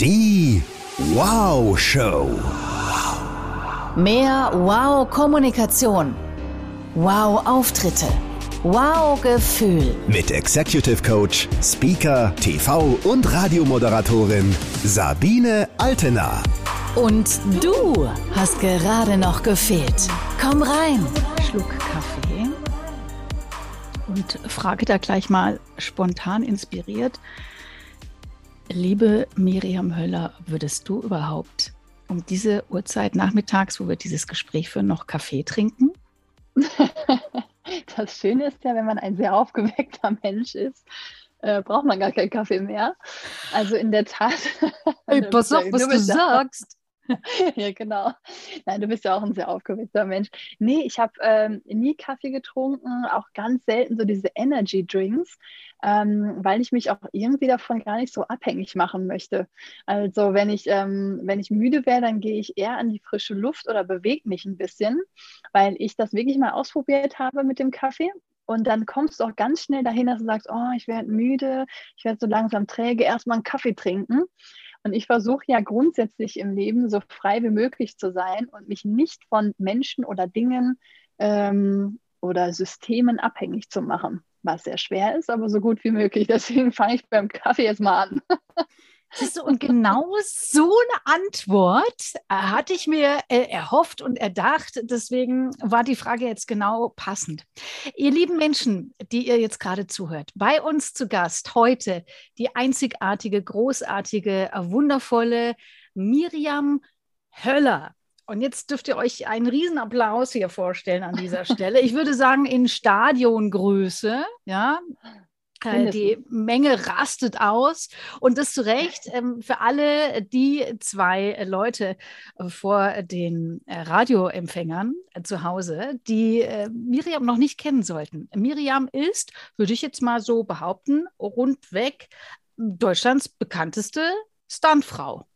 Die Wow Show. Mehr Wow-Kommunikation. Wow-Auftritte. Wow-Gefühl. Mit Executive Coach, Speaker, TV und Radiomoderatorin Sabine Altena. Und du hast gerade noch gefehlt. Komm rein. Schluck Kaffee und frage da gleich mal spontan inspiriert. Liebe Miriam Höller, würdest du überhaupt um diese Uhrzeit nachmittags, wo wir dieses Gespräch führen, noch Kaffee trinken? Das Schöne ist ja, wenn man ein sehr aufgeweckter Mensch ist, äh, braucht man gar keinen Kaffee mehr. Also in der Tat. Hey, pass auf, was du sagst. ja, genau. Nein, du bist ja auch ein sehr aufgeweckter Mensch. Nee, ich habe ähm, nie Kaffee getrunken, auch ganz selten so diese Energy Drinks, ähm, weil ich mich auch irgendwie davon gar nicht so abhängig machen möchte. Also wenn ich, ähm, wenn ich müde wäre, dann gehe ich eher an die frische Luft oder bewege mich ein bisschen, weil ich das wirklich mal ausprobiert habe mit dem Kaffee und dann kommst du auch ganz schnell dahin, dass du sagst, oh, ich werde müde, ich werde so langsam träge, erstmal einen Kaffee trinken. Und ich versuche ja grundsätzlich im Leben so frei wie möglich zu sein und mich nicht von Menschen oder Dingen ähm, oder Systemen abhängig zu machen, was sehr schwer ist, aber so gut wie möglich. Deswegen fange ich beim Kaffee jetzt mal an. Siehst und genau so eine Antwort äh, hatte ich mir äh, erhofft und erdacht. Deswegen war die Frage jetzt genau passend. Ihr lieben Menschen, die ihr jetzt gerade zuhört, bei uns zu Gast heute die einzigartige, großartige, äh, wundervolle Miriam Höller. Und jetzt dürft ihr euch einen Riesenapplaus hier vorstellen an dieser Stelle. Ich würde sagen, in Stadiongröße, ja, äh, die Menge rastet aus und das zu Recht ähm, für alle die zwei Leute äh, vor den äh, Radioempfängern zu Hause, die Miriam noch nicht kennen sollten. Miriam ist, würde ich jetzt mal so behaupten, rundweg Deutschlands bekannteste Stuntfrau.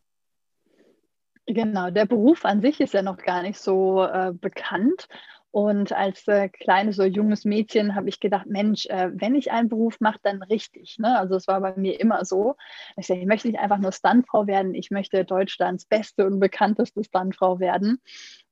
Genau, der Beruf an sich ist ja noch gar nicht so äh, bekannt. Und als äh, kleines, so junges Mädchen habe ich gedacht, Mensch, äh, wenn ich einen Beruf mache, dann richtig. Ne? Also es war bei mir immer so. Ich, sag, ich möchte nicht einfach nur Stuntfrau werden, ich möchte Deutschlands beste und bekannteste Stuntfrau werden.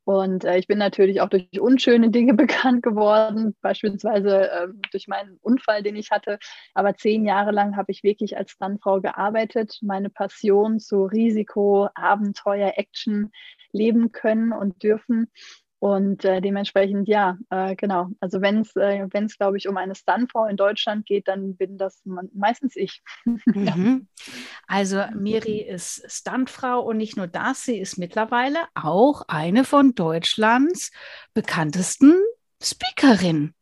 Und äh, ich bin natürlich auch durch unschöne Dinge bekannt geworden, beispielsweise äh, durch meinen Unfall, den ich hatte. Aber zehn Jahre lang habe ich wirklich als Stuntfrau gearbeitet, meine Passion zu Risiko, Abenteuer, Action leben können und dürfen. Und äh, dementsprechend, ja, äh, genau. Also wenn es, äh, glaube ich, um eine Stuntfrau in Deutschland geht, dann bin das meistens ich. Mhm. Also Miri ist Stuntfrau und nicht nur das, sie ist mittlerweile auch eine von Deutschlands bekanntesten Speakerinnen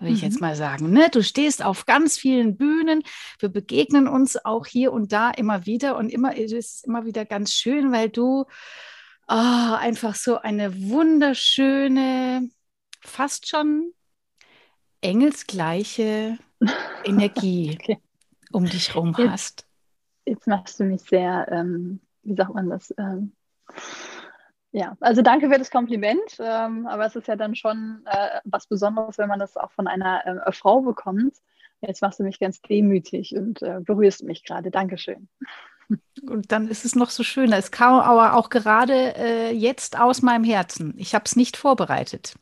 würde ich jetzt mhm. mal sagen. Ne? Du stehst auf ganz vielen Bühnen. Wir begegnen uns auch hier und da immer wieder und immer es ist immer wieder ganz schön, weil du oh, einfach so eine wunderschöne, fast schon engelsgleiche Energie okay. um dich herum hast. Jetzt machst du mich sehr, ähm, wie sagt man das? Ähm, ja, also danke für das Kompliment, ähm, aber es ist ja dann schon äh, was Besonderes, wenn man das auch von einer äh, Frau bekommt. Jetzt machst du mich ganz demütig und äh, berührst mich gerade. Dankeschön. Und dann ist es noch so schön. Es kam aber auch gerade äh, jetzt aus meinem Herzen. Ich habe es nicht vorbereitet,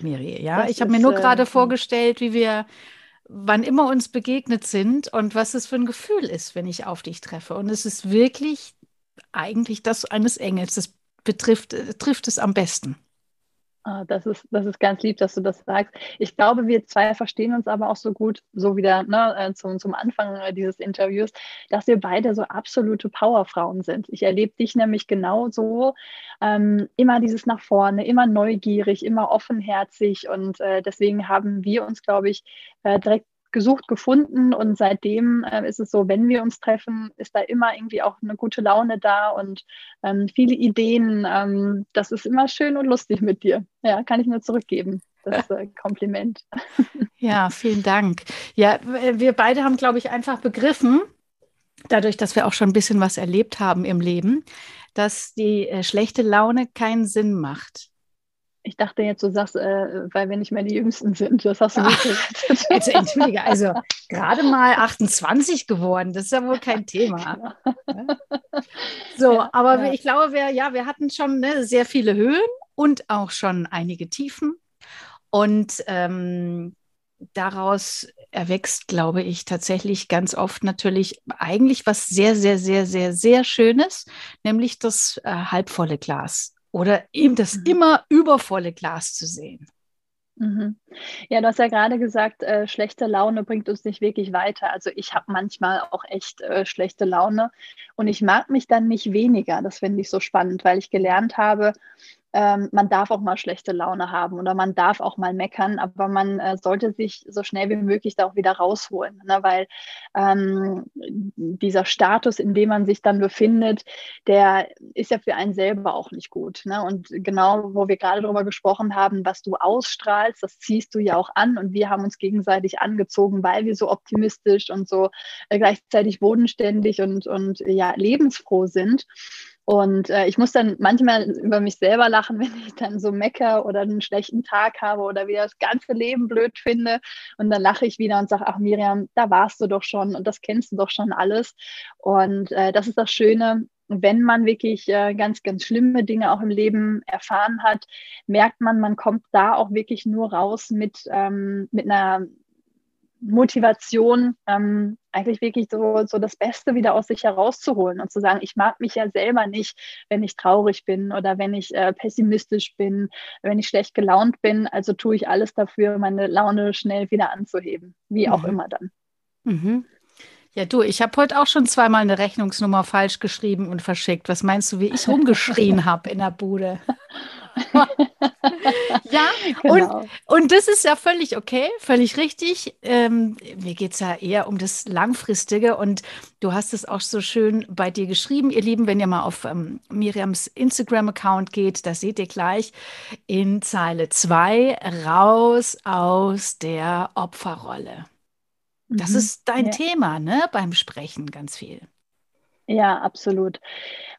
Miri. Ja, das ich habe mir nur gerade äh, vorgestellt, wie wir, wann immer uns begegnet sind und was es für ein Gefühl ist, wenn ich auf dich treffe. Und es ist wirklich eigentlich das eines Engels. Das betrifft, äh, trifft es am besten. Ah, das ist, das ist ganz lieb, dass du das sagst. Ich glaube, wir zwei verstehen uns aber auch so gut, so wieder ne, äh, zum, zum Anfang äh, dieses Interviews, dass wir beide so absolute Powerfrauen sind. Ich erlebe dich nämlich genauso, ähm, immer dieses nach vorne, immer neugierig, immer offenherzig und äh, deswegen haben wir uns, glaube ich, äh, direkt gesucht, gefunden und seitdem äh, ist es so, wenn wir uns treffen, ist da immer irgendwie auch eine gute Laune da und ähm, viele Ideen. Ähm, das ist immer schön und lustig mit dir. Ja, kann ich nur zurückgeben. Das äh, Kompliment. Ja, vielen Dank. Ja, wir beide haben, glaube ich, einfach begriffen, dadurch, dass wir auch schon ein bisschen was erlebt haben im Leben, dass die äh, schlechte Laune keinen Sinn macht. Ich dachte jetzt, du sagst, äh, weil wir nicht mehr die Jüngsten sind. Das hast du nicht gesagt. Also, entschuldige, also gerade mal 28 geworden, das ist ja wohl kein Thema. So, ja, aber ja. ich glaube, wir, ja, wir hatten schon ne, sehr viele Höhen und auch schon einige Tiefen. Und ähm, daraus erwächst, glaube ich, tatsächlich ganz oft natürlich eigentlich was sehr, sehr, sehr, sehr, sehr Schönes, nämlich das äh, halbvolle Glas oder eben das mhm. immer übervolle Glas zu sehen. Mhm. Ja, du hast ja gerade gesagt, äh, schlechte Laune bringt uns nicht wirklich weiter. Also ich habe manchmal auch echt äh, schlechte Laune und ich mag mich dann nicht weniger. Das finde ich so spannend, weil ich gelernt habe, ähm, man darf auch mal schlechte Laune haben oder man darf auch mal meckern, aber man äh, sollte sich so schnell wie möglich da auch wieder rausholen, ne? weil ähm, dieser Status, in dem man sich dann befindet, der ist ja für einen selber auch nicht gut. Ne? Und genau, wo wir gerade darüber gesprochen haben, was du ausstrahlst, das ziehst du ja auch an und wir haben uns gegenseitig angezogen, weil wir so optimistisch und so äh, gleichzeitig bodenständig und, und ja, lebensfroh sind. Und äh, ich muss dann manchmal über mich selber lachen, wenn ich dann so mecker oder einen schlechten Tag habe oder wieder das ganze Leben blöd finde. Und dann lache ich wieder und sage, ach Miriam, da warst du doch schon und das kennst du doch schon alles. Und äh, das ist das Schöne, wenn man wirklich äh, ganz, ganz schlimme Dinge auch im Leben erfahren hat, merkt man, man kommt da auch wirklich nur raus mit, ähm, mit einer Motivation, ähm, eigentlich wirklich so, so das Beste wieder aus sich herauszuholen und zu sagen, ich mag mich ja selber nicht, wenn ich traurig bin oder wenn ich äh, pessimistisch bin, wenn ich schlecht gelaunt bin. Also tue ich alles dafür, meine Laune schnell wieder anzuheben, wie auch mhm. immer dann. Mhm. Ja, du, ich habe heute auch schon zweimal eine Rechnungsnummer falsch geschrieben und verschickt. Was meinst du, wie ich rumgeschrien habe in der Bude? ja, genau. und, und das ist ja völlig okay, völlig richtig. Ähm, mir geht es ja eher um das Langfristige und du hast es auch so schön bei dir geschrieben, ihr Lieben, wenn ihr mal auf ähm, Miriams Instagram-Account geht, da seht ihr gleich in Zeile 2 raus aus der Opferrolle. Das mhm. ist dein ja. Thema, ne, beim Sprechen ganz viel. Ja, absolut.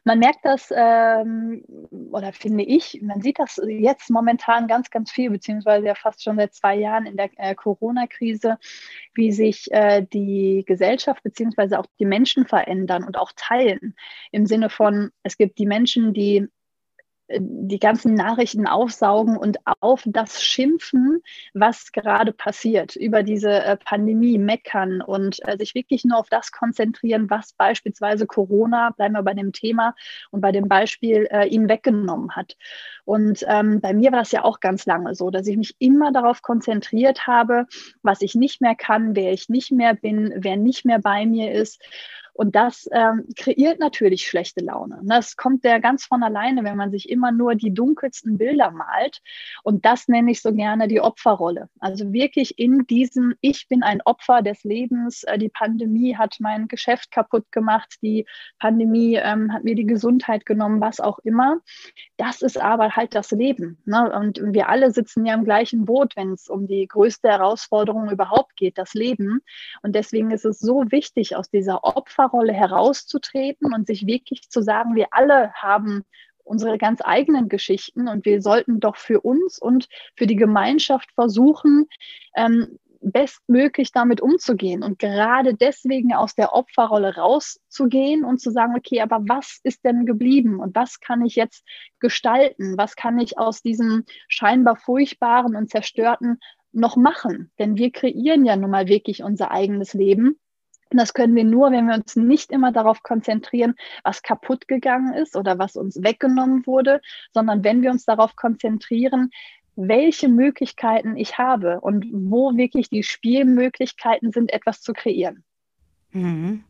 Man merkt das, ähm, oder finde ich, man sieht das jetzt momentan ganz, ganz viel, beziehungsweise ja fast schon seit zwei Jahren in der äh, Corona-Krise, wie sich äh, die Gesellschaft beziehungsweise auch die Menschen verändern und auch teilen. Im Sinne von, es gibt die Menschen, die die ganzen Nachrichten aufsaugen und auf das schimpfen, was gerade passiert, über diese äh, Pandemie meckern und äh, sich wirklich nur auf das konzentrieren, was beispielsweise Corona, bleiben wir bei dem Thema und bei dem Beispiel, äh, ihnen weggenommen hat. Und ähm, bei mir war das ja auch ganz lange so, dass ich mich immer darauf konzentriert habe, was ich nicht mehr kann, wer ich nicht mehr bin, wer nicht mehr bei mir ist. Und das ähm, kreiert natürlich schlechte Laune. Das kommt ja ganz von alleine, wenn man sich immer nur die dunkelsten Bilder malt. Und das nenne ich so gerne die Opferrolle. Also wirklich in diesem, ich bin ein Opfer des Lebens. Äh, die Pandemie hat mein Geschäft kaputt gemacht. Die Pandemie ähm, hat mir die Gesundheit genommen, was auch immer. Das ist aber halt das Leben. Ne? Und wir alle sitzen ja im gleichen Boot, wenn es um die größte Herausforderung überhaupt geht, das Leben. Und deswegen ist es so wichtig, aus dieser Opfer Opferrolle herauszutreten und sich wirklich zu sagen, wir alle haben unsere ganz eigenen Geschichten und wir sollten doch für uns und für die Gemeinschaft versuchen, ähm, bestmöglich damit umzugehen und gerade deswegen aus der Opferrolle rauszugehen und zu sagen, okay, aber was ist denn geblieben und was kann ich jetzt gestalten? Was kann ich aus diesem scheinbar furchtbaren und zerstörten noch machen? Denn wir kreieren ja nun mal wirklich unser eigenes Leben. Und das können wir nur, wenn wir uns nicht immer darauf konzentrieren, was kaputt gegangen ist oder was uns weggenommen wurde, sondern wenn wir uns darauf konzentrieren, welche Möglichkeiten ich habe und wo wirklich die Spielmöglichkeiten sind, etwas zu kreieren. Mhm.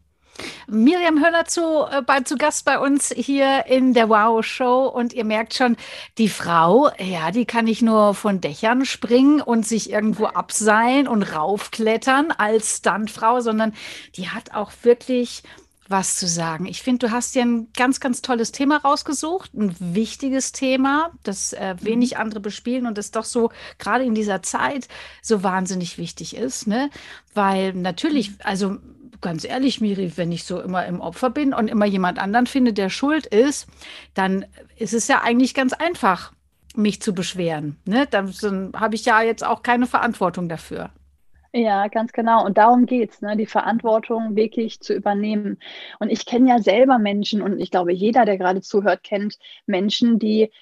Miriam Höller zu, äh, bei, zu Gast bei uns hier in der Wow Show und ihr merkt schon, die Frau, ja, die kann nicht nur von Dächern springen und sich irgendwo abseilen und raufklettern als Stuntfrau, sondern die hat auch wirklich was zu sagen. Ich finde, du hast dir ein ganz, ganz tolles Thema rausgesucht, ein wichtiges Thema, das äh, mhm. wenig andere bespielen und das doch so gerade in dieser Zeit so wahnsinnig wichtig ist, ne? Weil natürlich, also ganz ehrlich, Miri, wenn ich so immer im Opfer bin und immer jemand anderen finde, der schuld ist, dann ist es ja eigentlich ganz einfach. mich zu beschweren. Ne? Dann, dann habe ich ja jetzt auch keine Verantwortung dafür. Ja, ganz genau. Und darum geht's, ne? die Verantwortung wirklich zu übernehmen. Und ich kenne ja selber Menschen und ich glaube, jeder, der gerade zuhört, kennt Menschen, die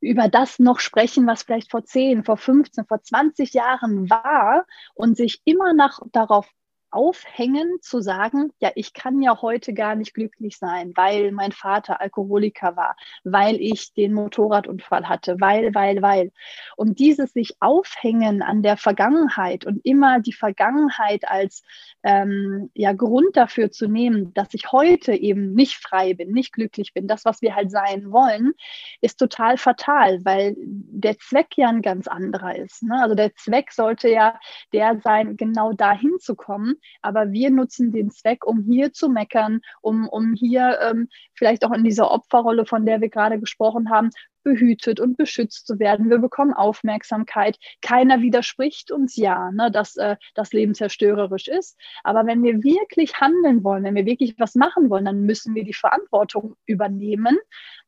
über das noch sprechen, was vielleicht vor 10, vor 15, vor 20 Jahren war und sich immer noch darauf aufhängen, zu sagen, ja, ich kann ja heute gar nicht glücklich sein, weil mein Vater Alkoholiker war, weil ich den Motorradunfall hatte, weil, weil, weil. Und dieses sich aufhängen an der Vergangenheit und immer die Vergangenheit als ähm, ja, Grund dafür zu nehmen, dass ich heute eben nicht frei bin, nicht glücklich bin, das, was wir halt sein wollen, ist total fatal, weil der Zweck ja ein ganz anderer ist. Ne? Also der Zweck sollte ja der sein, genau dahin zu kommen, aber wir nutzen den Zweck, um hier zu meckern, um, um hier ähm, vielleicht auch in dieser Opferrolle, von der wir gerade gesprochen haben, behütet und beschützt zu werden. Wir bekommen Aufmerksamkeit. Keiner widerspricht uns ja, ne, dass äh, das Leben zerstörerisch ist. Aber wenn wir wirklich handeln wollen, wenn wir wirklich was machen wollen, dann müssen wir die Verantwortung übernehmen,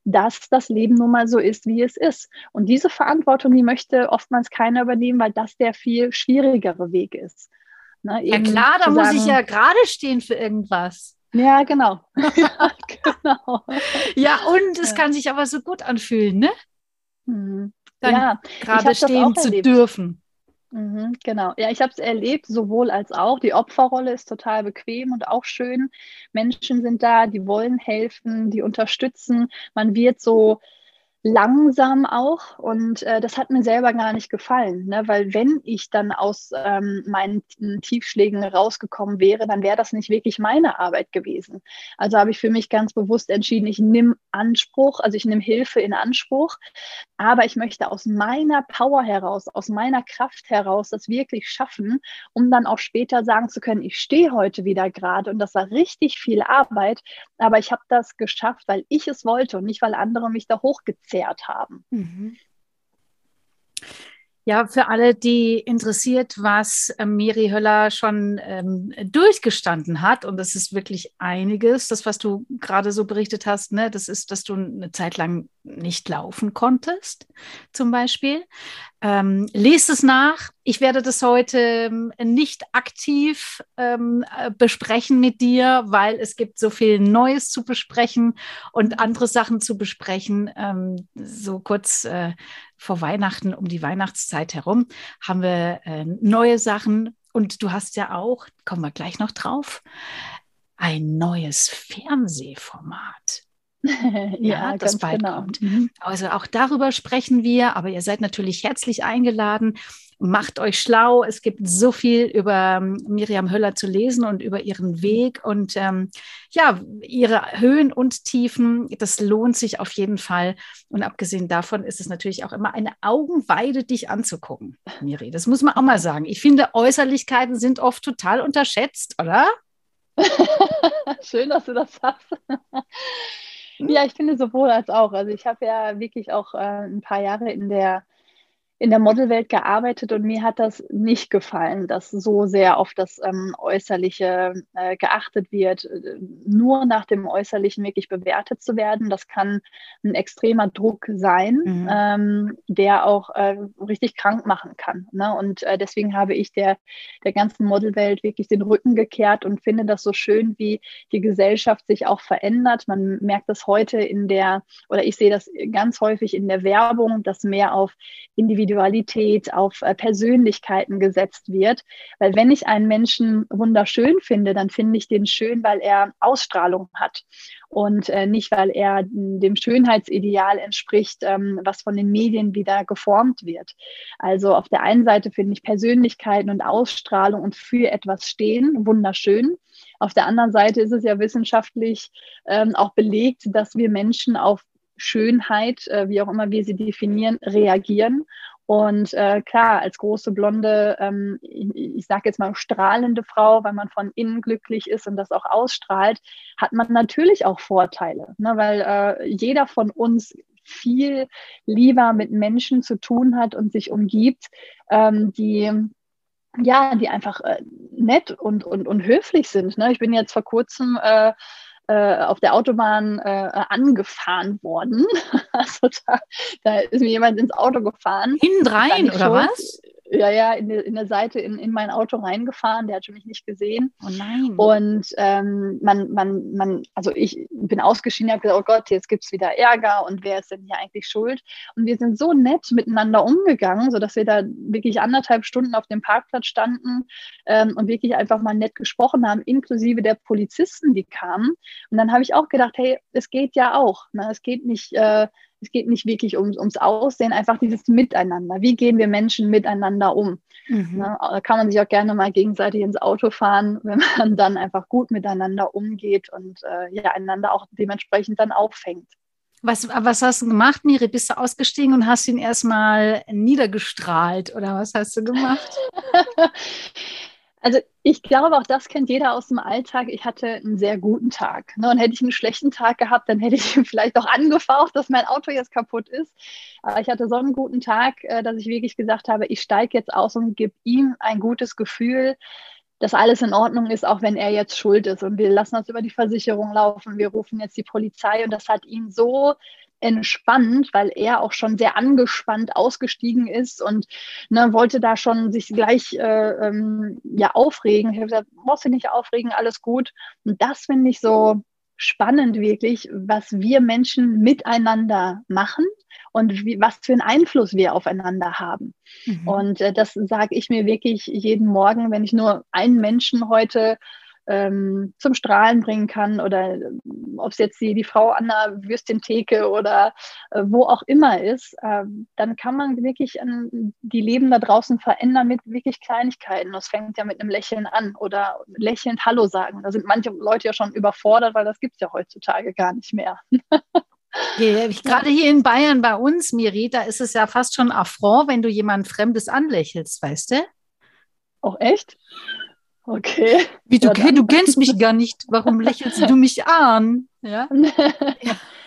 dass das Leben nun mal so ist, wie es ist. Und diese Verantwortung, die möchte oftmals keiner übernehmen, weil das der viel schwierigere Weg ist. Ne, ja klar, da muss ich ja gerade stehen für irgendwas. Ja, genau. ja, genau. ja, und es ja. kann sich aber so gut anfühlen, ne? Mhm. Dann ja, gerade stehen zu dürfen. Mhm, genau. Ja, ich habe es erlebt, sowohl als auch. Die Opferrolle ist total bequem und auch schön. Menschen sind da, die wollen helfen, die unterstützen. Man wird so langsam auch und äh, das hat mir selber gar nicht gefallen, ne? weil wenn ich dann aus ähm, meinen Tiefschlägen rausgekommen wäre, dann wäre das nicht wirklich meine Arbeit gewesen. Also habe ich für mich ganz bewusst entschieden, ich nehme Anspruch, also ich nehme Hilfe in Anspruch, aber ich möchte aus meiner Power heraus, aus meiner Kraft heraus das wirklich schaffen, um dann auch später sagen zu können, ich stehe heute wieder gerade und das war richtig viel Arbeit, aber ich habe das geschafft, weil ich es wollte und nicht, weil andere mich da hochgezogen verzehrt haben. Mhm. Ja, für alle, die interessiert, was äh, Miri Höller schon ähm, durchgestanden hat, und das ist wirklich einiges, das, was du gerade so berichtet hast, ne, das ist, dass du eine Zeit lang nicht laufen konntest, zum Beispiel. Ähm, lest es nach. Ich werde das heute ähm, nicht aktiv ähm, äh, besprechen mit dir, weil es gibt so viel Neues zu besprechen und andere Sachen zu besprechen. Ähm, so kurz äh, vor Weihnachten, um die Weihnachtszeit herum, haben wir äh, neue Sachen. Und du hast ja auch, kommen wir gleich noch drauf, ein neues Fernsehformat. ja, ja, das bald genau. kommt. Mhm. Also auch darüber sprechen wir, aber ihr seid natürlich herzlich eingeladen. Macht euch schlau. Es gibt so viel über ähm, Miriam Höller zu lesen und über ihren Weg und ähm, ja, ihre Höhen und Tiefen. Das lohnt sich auf jeden Fall. Und abgesehen davon ist es natürlich auch immer eine Augenweide, dich anzugucken, Miri. Das muss man auch mal sagen. Ich finde, Äußerlichkeiten sind oft total unterschätzt, oder? Schön, dass du das sagst. Ja, ich finde sowohl als auch. Also ich habe ja wirklich auch äh, ein paar Jahre in der in der Modelwelt gearbeitet und mir hat das nicht gefallen, dass so sehr auf das ähm, Äußerliche äh, geachtet wird, äh, nur nach dem Äußerlichen wirklich bewertet zu werden. Das kann ein extremer Druck sein, mhm. ähm, der auch äh, richtig krank machen kann. Ne? Und äh, deswegen habe ich der, der ganzen Modelwelt wirklich den Rücken gekehrt und finde das so schön, wie die Gesellschaft sich auch verändert. Man merkt das heute in der, oder ich sehe das ganz häufig in der Werbung, dass mehr auf Individuen Individualität, auf äh, Persönlichkeiten gesetzt wird. Weil wenn ich einen Menschen wunderschön finde, dann finde ich den schön, weil er Ausstrahlung hat und äh, nicht, weil er dem Schönheitsideal entspricht, ähm, was von den Medien wieder geformt wird. Also auf der einen Seite finde ich Persönlichkeiten und Ausstrahlung und für etwas stehen wunderschön. Auf der anderen Seite ist es ja wissenschaftlich ähm, auch belegt, dass wir Menschen auf Schönheit, äh, wie auch immer wir sie definieren, reagieren und äh, klar, als große blonde, ähm, ich, ich sage jetzt mal strahlende Frau, weil man von innen glücklich ist und das auch ausstrahlt, hat man natürlich auch Vorteile, ne? weil äh, jeder von uns viel lieber mit Menschen zu tun hat und sich umgibt, ähm, die ja, die einfach äh, nett und, und, und höflich sind. Ne? Ich bin jetzt vor kurzem äh, äh, auf der Autobahn äh, angefahren worden. also da, da, ist mir jemand ins Auto gefahren. Hindrein oder was? Ja, ja, in, in der Seite in, in mein Auto reingefahren. Der hatte mich nicht gesehen. Oh nein. Und ähm, man, man, man, also ich bin ausgeschieden, habe gesagt, oh Gott, jetzt gibt es wieder Ärger und wer ist denn hier eigentlich schuld? Und wir sind so nett miteinander umgegangen, sodass wir da wirklich anderthalb Stunden auf dem Parkplatz standen ähm, und wirklich einfach mal nett gesprochen haben, inklusive der Polizisten, die kamen. Und dann habe ich auch gedacht, hey, es geht ja auch. Ne? Es geht nicht. Äh, es geht nicht wirklich um, ums Aussehen, einfach dieses Miteinander. Wie gehen wir Menschen miteinander um? Mhm. Ne, da kann man sich auch gerne mal gegenseitig ins Auto fahren, wenn man dann einfach gut miteinander umgeht und äh, ja, einander auch dementsprechend dann auffängt. Was, was hast du gemacht, Miri? Bist du ausgestiegen und hast ihn erstmal niedergestrahlt oder was hast du gemacht? Also ich glaube, auch das kennt jeder aus dem Alltag. Ich hatte einen sehr guten Tag. Ne? Und hätte ich einen schlechten Tag gehabt, dann hätte ich vielleicht auch angefaucht, dass mein Auto jetzt kaputt ist. Aber ich hatte so einen guten Tag, äh, dass ich wirklich gesagt habe, ich steige jetzt aus und gebe ihm ein gutes Gefühl, dass alles in Ordnung ist, auch wenn er jetzt schuld ist. Und wir lassen das über die Versicherung laufen. Wir rufen jetzt die Polizei. Und das hat ihn so entspannt, weil er auch schon sehr angespannt ausgestiegen ist und ne, wollte da schon sich gleich äh, ähm, ja aufregen. Ich habe gesagt, brauchst du nicht aufregen, alles gut. Und das finde ich so spannend wirklich, was wir Menschen miteinander machen und wie, was für einen Einfluss wir aufeinander haben. Mhm. Und äh, das sage ich mir wirklich jeden Morgen, wenn ich nur einen Menschen heute ähm, zum Strahlen bringen kann oder äh, ob es jetzt die, die Frau an der Würstchentheke oder äh, wo auch immer ist, äh, dann kann man wirklich an die Leben da draußen verändern mit wirklich Kleinigkeiten. Das fängt ja mit einem Lächeln an oder lächelnd Hallo sagen. Da sind manche Leute ja schon überfordert, weil das gibt es ja heutzutage gar nicht mehr. Gerade hier in Bayern bei uns, Miri, da ist es ja fast schon Affront, wenn du jemand Fremdes anlächelst, weißt du? Auch echt? Okay. Wie du, ja, du kennst mich gar nicht. Warum lächelst du mich an? Ja.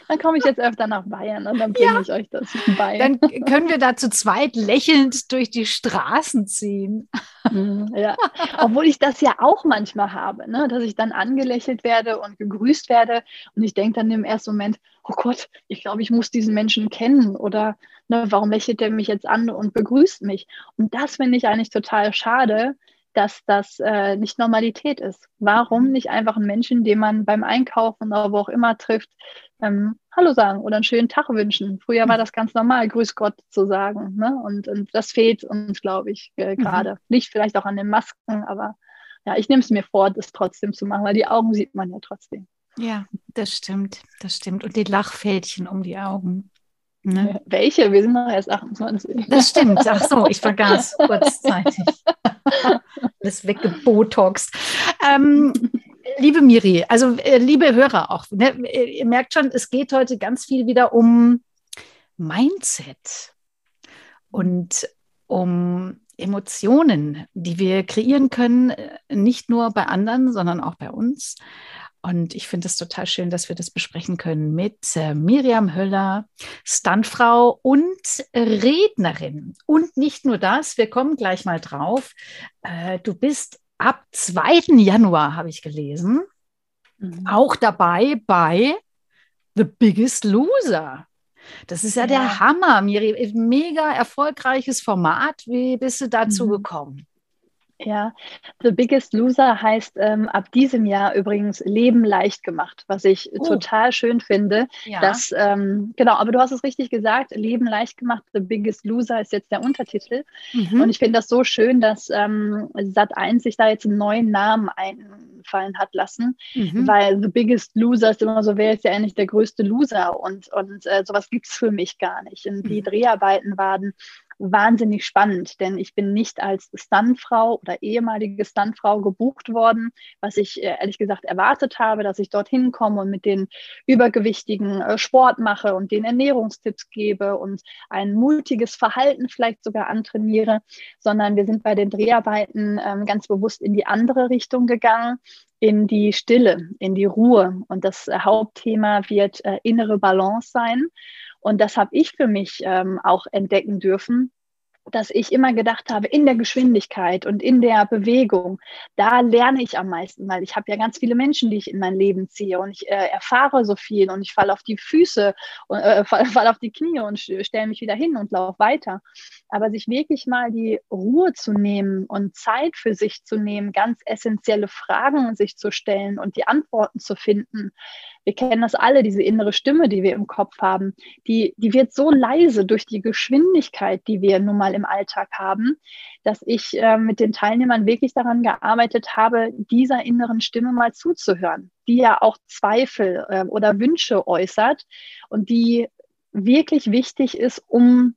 Dann komme ich jetzt öfter nach Bayern und dann bringe ja. ich euch das bei. Dann können wir da zu zweit lächelnd durch die Straßen ziehen. Mhm, ja, obwohl ich das ja auch manchmal habe, ne? dass ich dann angelächelt werde und gegrüßt werde und ich denke dann im ersten Moment, oh Gott, ich glaube, ich muss diesen Menschen kennen oder ne, warum lächelt der mich jetzt an und begrüßt mich? Und das finde ich eigentlich total schade, dass das äh, nicht Normalität ist. Warum mhm. nicht einfach einen Menschen, den man beim Einkaufen oder wo auch immer trifft, ähm, Hallo sagen oder einen schönen Tag wünschen? Früher war mhm. das ganz normal, Grüß Gott zu sagen. Ne? Und, und das fehlt uns, glaube ich, äh, gerade. Mhm. Nicht vielleicht auch an den Masken, aber ja, ich nehme es mir vor, das trotzdem zu machen, weil die Augen sieht man ja trotzdem. Ja, das stimmt, das stimmt. Und die Lachfältchen um die Augen. Ne? Welche? Wir sind noch erst 28. Das stimmt. Ach so, ich vergaß kurzzeitig. Alles weggebotoxt. Ähm, liebe Miri, also äh, liebe Hörer auch, ne, ihr merkt schon, es geht heute ganz viel wieder um Mindset und um Emotionen, die wir kreieren können, äh, nicht nur bei anderen, sondern auch bei uns. Und ich finde es total schön, dass wir das besprechen können mit äh, Miriam Höller, Standfrau und Rednerin. Und nicht nur das, wir kommen gleich mal drauf. Äh, du bist ab 2. Januar, habe ich gelesen, mhm. auch dabei bei The Biggest Loser. Das ist ja, ja, der Hammer, Miri. Mega erfolgreiches Format. Wie bist du dazu mhm. gekommen? Ja, The Biggest Loser heißt ähm, ab diesem Jahr übrigens Leben leicht gemacht, was ich oh. total schön finde. Ja. Dass, ähm, genau, aber du hast es richtig gesagt, Leben leicht gemacht, The Biggest Loser ist jetzt der Untertitel. Mhm. Und ich finde das so schön, dass ähm, Sat1 sich da jetzt einen neuen Namen einfallen hat lassen, mhm. weil The Biggest Loser ist immer so, wer ist ja eigentlich der größte Loser? Und, und äh, sowas gibt es für mich gar nicht. Und die mhm. Dreharbeiten waren wahnsinnig spannend, denn ich bin nicht als Stuntfrau oder ehemalige Stuntfrau gebucht worden, was ich äh, ehrlich gesagt erwartet habe, dass ich dorthin komme und mit den Übergewichtigen äh, Sport mache und den Ernährungstipps gebe und ein mutiges Verhalten vielleicht sogar antrainiere, sondern wir sind bei den Dreharbeiten ähm, ganz bewusst in die andere Richtung gegangen in die Stille, in die Ruhe. Und das äh, Hauptthema wird innere Balance sein. Und das habe ich für mich ähm, auch entdecken dürfen, dass ich immer gedacht habe, in der Geschwindigkeit und in der Bewegung, da lerne ich am meisten, weil ich habe ja ganz viele Menschen, die ich in mein Leben ziehe und ich äh, erfahre so viel und ich falle auf die Füße, äh, falle fall auf die Knie und stelle mich wieder hin und laufe weiter. Aber sich wirklich mal die Ruhe zu nehmen und Zeit für sich zu nehmen, ganz essentielle Fragen sich zu stellen und die Antworten zu finden, wir kennen das alle, diese innere Stimme, die wir im Kopf haben, die, die wird so leise durch die Geschwindigkeit, die wir nun mal im Alltag haben, dass ich äh, mit den Teilnehmern wirklich daran gearbeitet habe, dieser inneren Stimme mal zuzuhören, die ja auch Zweifel äh, oder Wünsche äußert und die wirklich wichtig ist, um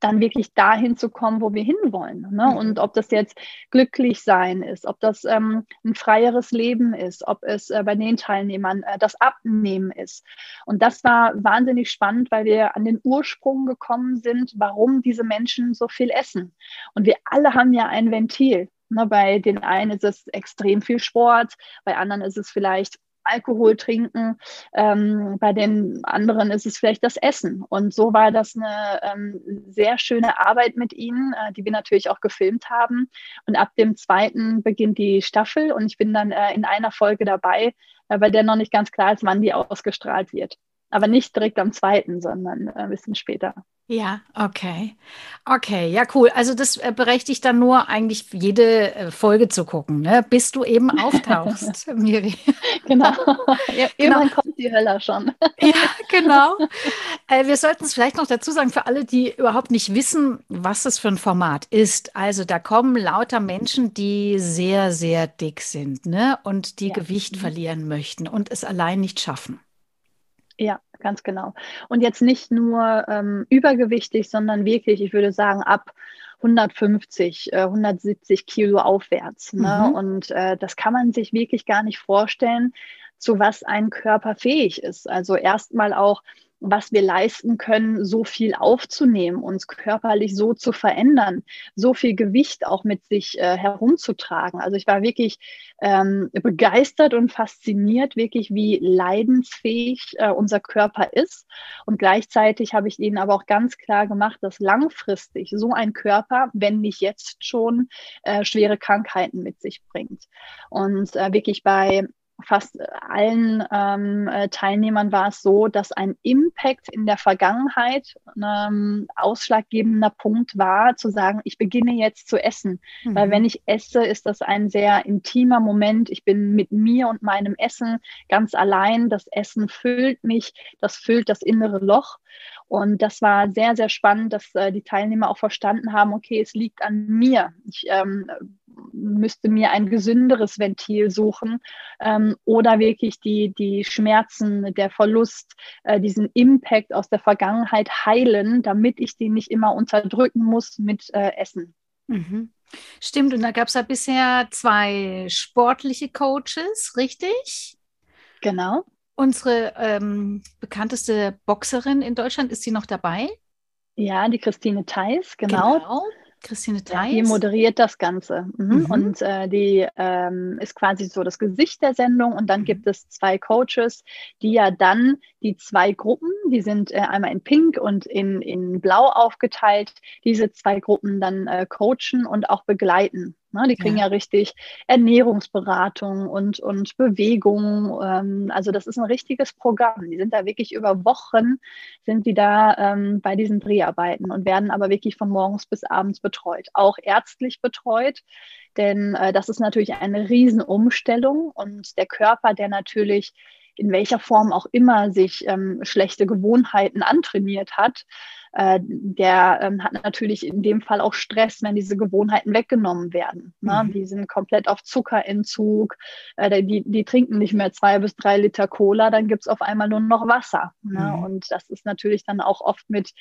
dann wirklich dahin zu kommen, wo wir hinwollen. Ne? Mhm. Und ob das jetzt glücklich sein ist, ob das ähm, ein freieres Leben ist, ob es äh, bei den Teilnehmern äh, das Abnehmen ist. Und das war wahnsinnig spannend, weil wir an den Ursprung gekommen sind, warum diese Menschen so viel essen. Und wir alle haben ja ein Ventil. Ne? Bei den einen ist es extrem viel Sport, bei anderen ist es vielleicht Alkohol trinken. Ähm, bei den anderen ist es vielleicht das Essen. Und so war das eine ähm, sehr schöne Arbeit mit ihnen, äh, die wir natürlich auch gefilmt haben. Und ab dem zweiten beginnt die Staffel und ich bin dann äh, in einer Folge dabei, äh, bei der noch nicht ganz klar ist, wann die ausgestrahlt wird. Aber nicht direkt am zweiten, sondern äh, ein bisschen später. Ja, okay. Okay, ja, cool. Also das äh, berechtigt dann nur eigentlich jede äh, Folge zu gucken, ne? bis du eben auftauchst, Miri. Genau. Ja, genau. Irgendwann kommt die Hölle schon. Ja, genau. Äh, wir sollten es vielleicht noch dazu sagen, für alle, die überhaupt nicht wissen, was das für ein Format ist. Also da kommen lauter Menschen, die sehr, sehr dick sind ne? und die ja. Gewicht mhm. verlieren möchten und es allein nicht schaffen. Ja, ganz genau. Und jetzt nicht nur ähm, übergewichtig, sondern wirklich, ich würde sagen, ab 150, äh, 170 Kilo aufwärts. Ne? Mhm. Und äh, das kann man sich wirklich gar nicht vorstellen, zu was ein Körper fähig ist. Also erstmal auch was wir leisten können, so viel aufzunehmen, uns körperlich so zu verändern, so viel Gewicht auch mit sich äh, herumzutragen. Also ich war wirklich ähm, begeistert und fasziniert, wirklich wie leidensfähig äh, unser Körper ist. Und gleichzeitig habe ich ihnen aber auch ganz klar gemacht, dass langfristig so ein Körper, wenn nicht jetzt schon, äh, schwere Krankheiten mit sich bringt. Und äh, wirklich bei fast allen ähm, äh, Teilnehmern war es so, dass ein Impact in der Vergangenheit ein ähm, ausschlaggebender Punkt war, zu sagen, ich beginne jetzt zu essen. Mhm. Weil wenn ich esse, ist das ein sehr intimer Moment. Ich bin mit mir und meinem Essen ganz allein. Das Essen füllt mich, das füllt das innere Loch. Und das war sehr, sehr spannend, dass äh, die Teilnehmer auch verstanden haben, okay, es liegt an mir. Ich ähm, müsste mir ein gesünderes Ventil suchen ähm, oder wirklich die, die Schmerzen, der Verlust, äh, diesen Impact aus der Vergangenheit heilen, damit ich den nicht immer unterdrücken muss mit äh, Essen. Mhm. Stimmt, und da gab es ja bisher zwei sportliche Coaches, richtig? Genau. Unsere ähm, bekannteste Boxerin in Deutschland, ist sie noch dabei? Ja, die Christine Theis, genau. genau. Christine Theis. Die moderiert das Ganze. Mhm. Mhm. Und äh, die ähm, ist quasi so das Gesicht der Sendung. Und dann mhm. gibt es zwei Coaches, die ja dann die zwei Gruppen, die sind äh, einmal in Pink und in, in Blau aufgeteilt, diese zwei Gruppen dann äh, coachen und auch begleiten. Ne? Die kriegen ja. ja. richtig Ernährungsberatung und, und Bewegung. Ähm, also das ist ein richtiges Programm. Die sind da wirklich über Wochen, sind die da ähm, bei diesen Dreharbeiten und werden aber wirklich von morgens bis abends betreut. Auch ärztlich betreut, denn äh, das ist natürlich eine Riesenumstellung und der Körper, der natürlich in welcher Form auch immer sich ähm, schlechte Gewohnheiten antrainiert hat, äh, der ähm, hat natürlich in dem Fall auch Stress, wenn diese Gewohnheiten weggenommen werden. Ne? Mhm. Die sind komplett auf Zuckerentzug, äh, die, die trinken nicht mehr zwei bis drei Liter Cola, dann gibt es auf einmal nur noch Wasser. Ne? Mhm. Und das ist natürlich dann auch oft mit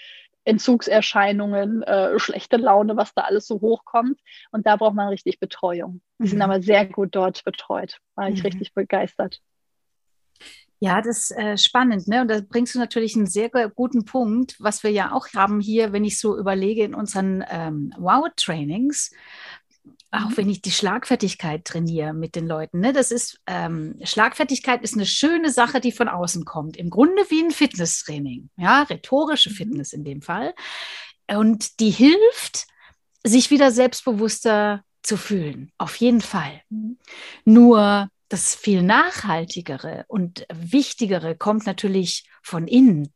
Entzugserscheinungen, äh, schlechte Laune, was da alles so hochkommt. Und da braucht man richtig Betreuung. Die mhm. sind aber sehr gut dort betreut. War ich mhm. richtig begeistert. Ja, das ist äh, spannend, ne? Und da bringst du natürlich einen sehr guten Punkt, was wir ja auch haben hier, wenn ich so überlege in unseren ähm, Wow-Trainings, auch mhm. wenn ich die Schlagfertigkeit trainiere mit den Leuten. Ne? Das ist ähm, Schlagfertigkeit ist eine schöne Sache, die von außen kommt. Im Grunde wie ein Fitnesstraining, ja, rhetorische mhm. Fitness in dem Fall. und die hilft, sich wieder selbstbewusster zu fühlen. Auf jeden Fall. Nur das viel nachhaltigere und wichtigere kommt natürlich von innen.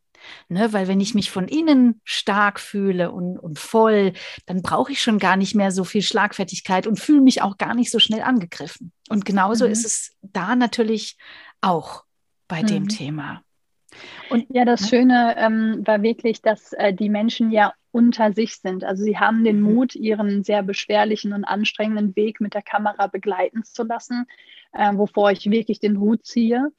Ne, weil wenn ich mich von innen stark fühle und, und voll, dann brauche ich schon gar nicht mehr so viel Schlagfertigkeit und fühle mich auch gar nicht so schnell angegriffen. Und genauso mhm. ist es da natürlich auch bei mhm. dem Thema. Und ja, das ne? Schöne ähm, war wirklich, dass äh, die Menschen ja unter sich sind. Also sie haben den mhm. Mut, ihren sehr beschwerlichen und anstrengenden Weg mit der Kamera begleiten zu lassen, äh, wovor ich wirklich den Hut ziehe.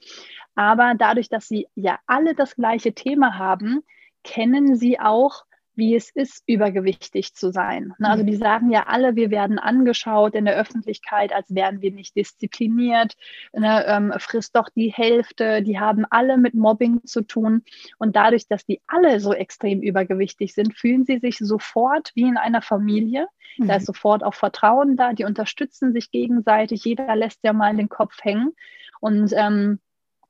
Aber dadurch, dass sie ja alle das gleiche Thema haben, kennen sie auch wie es ist, übergewichtig zu sein. Ne, also mhm. die sagen ja alle, wir werden angeschaut in der Öffentlichkeit, als wären wir nicht diszipliniert, ne, ähm, frisst doch die Hälfte, die haben alle mit Mobbing zu tun. Und dadurch, dass die alle so extrem übergewichtig sind, fühlen sie sich sofort wie in einer Familie. Mhm. Da ist mhm. sofort auch Vertrauen da, die unterstützen sich gegenseitig, jeder lässt ja mal den Kopf hängen. Und ähm,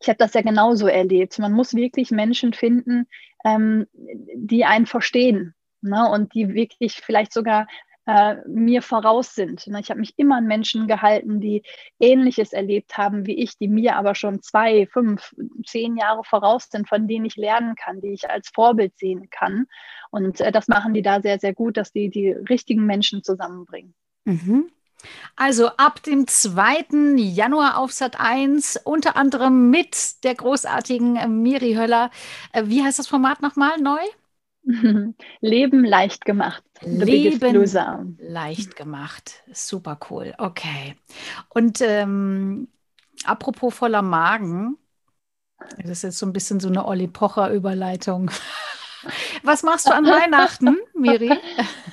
ich habe das ja genauso erlebt. Man muss wirklich Menschen finden, ähm, die einen verstehen ne? und die wirklich vielleicht sogar äh, mir voraus sind. Ne? Ich habe mich immer an Menschen gehalten, die Ähnliches erlebt haben wie ich, die mir aber schon zwei, fünf, zehn Jahre voraus sind, von denen ich lernen kann, die ich als Vorbild sehen kann. Und äh, das machen die da sehr, sehr gut, dass die die richtigen Menschen zusammenbringen. Mhm. Also ab dem 2. Januar auf Sat 1, unter anderem mit der großartigen Miri Höller. Äh, wie heißt das Format nochmal neu? Leben leicht gemacht. The Leben leicht gemacht. Super cool. Okay. Und ähm, apropos voller Magen, das ist jetzt so ein bisschen so eine Olli Pocher-Überleitung. Was machst du an Weihnachten, Miri?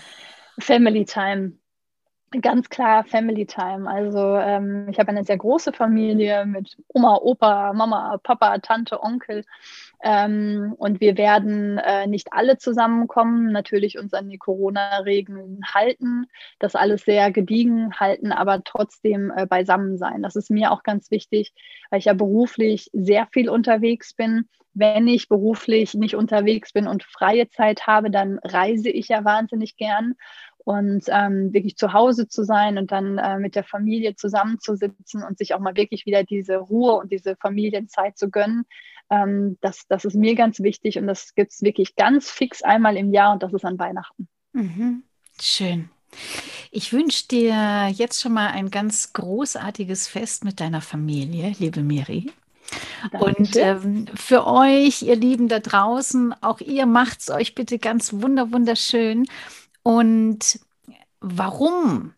Family Time. Ganz klar Family Time. Also ähm, ich habe eine sehr große Familie mit Oma, Opa, Mama, Papa, Tante, Onkel. Ähm, und wir werden äh, nicht alle zusammenkommen, natürlich uns an die Corona-Regeln halten, das alles sehr gediegen halten, aber trotzdem äh, beisammen sein. Das ist mir auch ganz wichtig, weil ich ja beruflich sehr viel unterwegs bin. Wenn ich beruflich nicht unterwegs bin und freie Zeit habe, dann reise ich ja wahnsinnig gern und ähm, wirklich zu Hause zu sein und dann äh, mit der Familie zusammenzusitzen und sich auch mal wirklich wieder diese Ruhe und diese Familienzeit zu gönnen. Ähm, das, das ist mir ganz wichtig und das gibt es wirklich ganz fix einmal im Jahr und das ist an Weihnachten. Mhm. Schön. Ich wünsche dir jetzt schon mal ein ganz großartiges Fest mit deiner Familie, liebe Miri. Und ähm, für euch, ihr Lieben da draußen, auch ihr macht es euch bitte ganz wunder, wunderschön. Und warum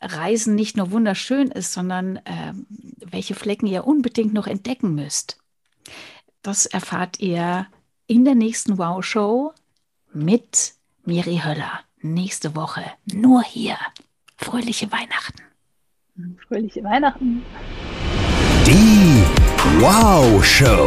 Reisen nicht nur wunderschön ist, sondern äh, welche Flecken ihr unbedingt noch entdecken müsst, das erfahrt ihr in der nächsten Wow-Show mit Miri Höller. Nächste Woche nur hier. Fröhliche Weihnachten. Fröhliche Weihnachten. Die Wow-Show.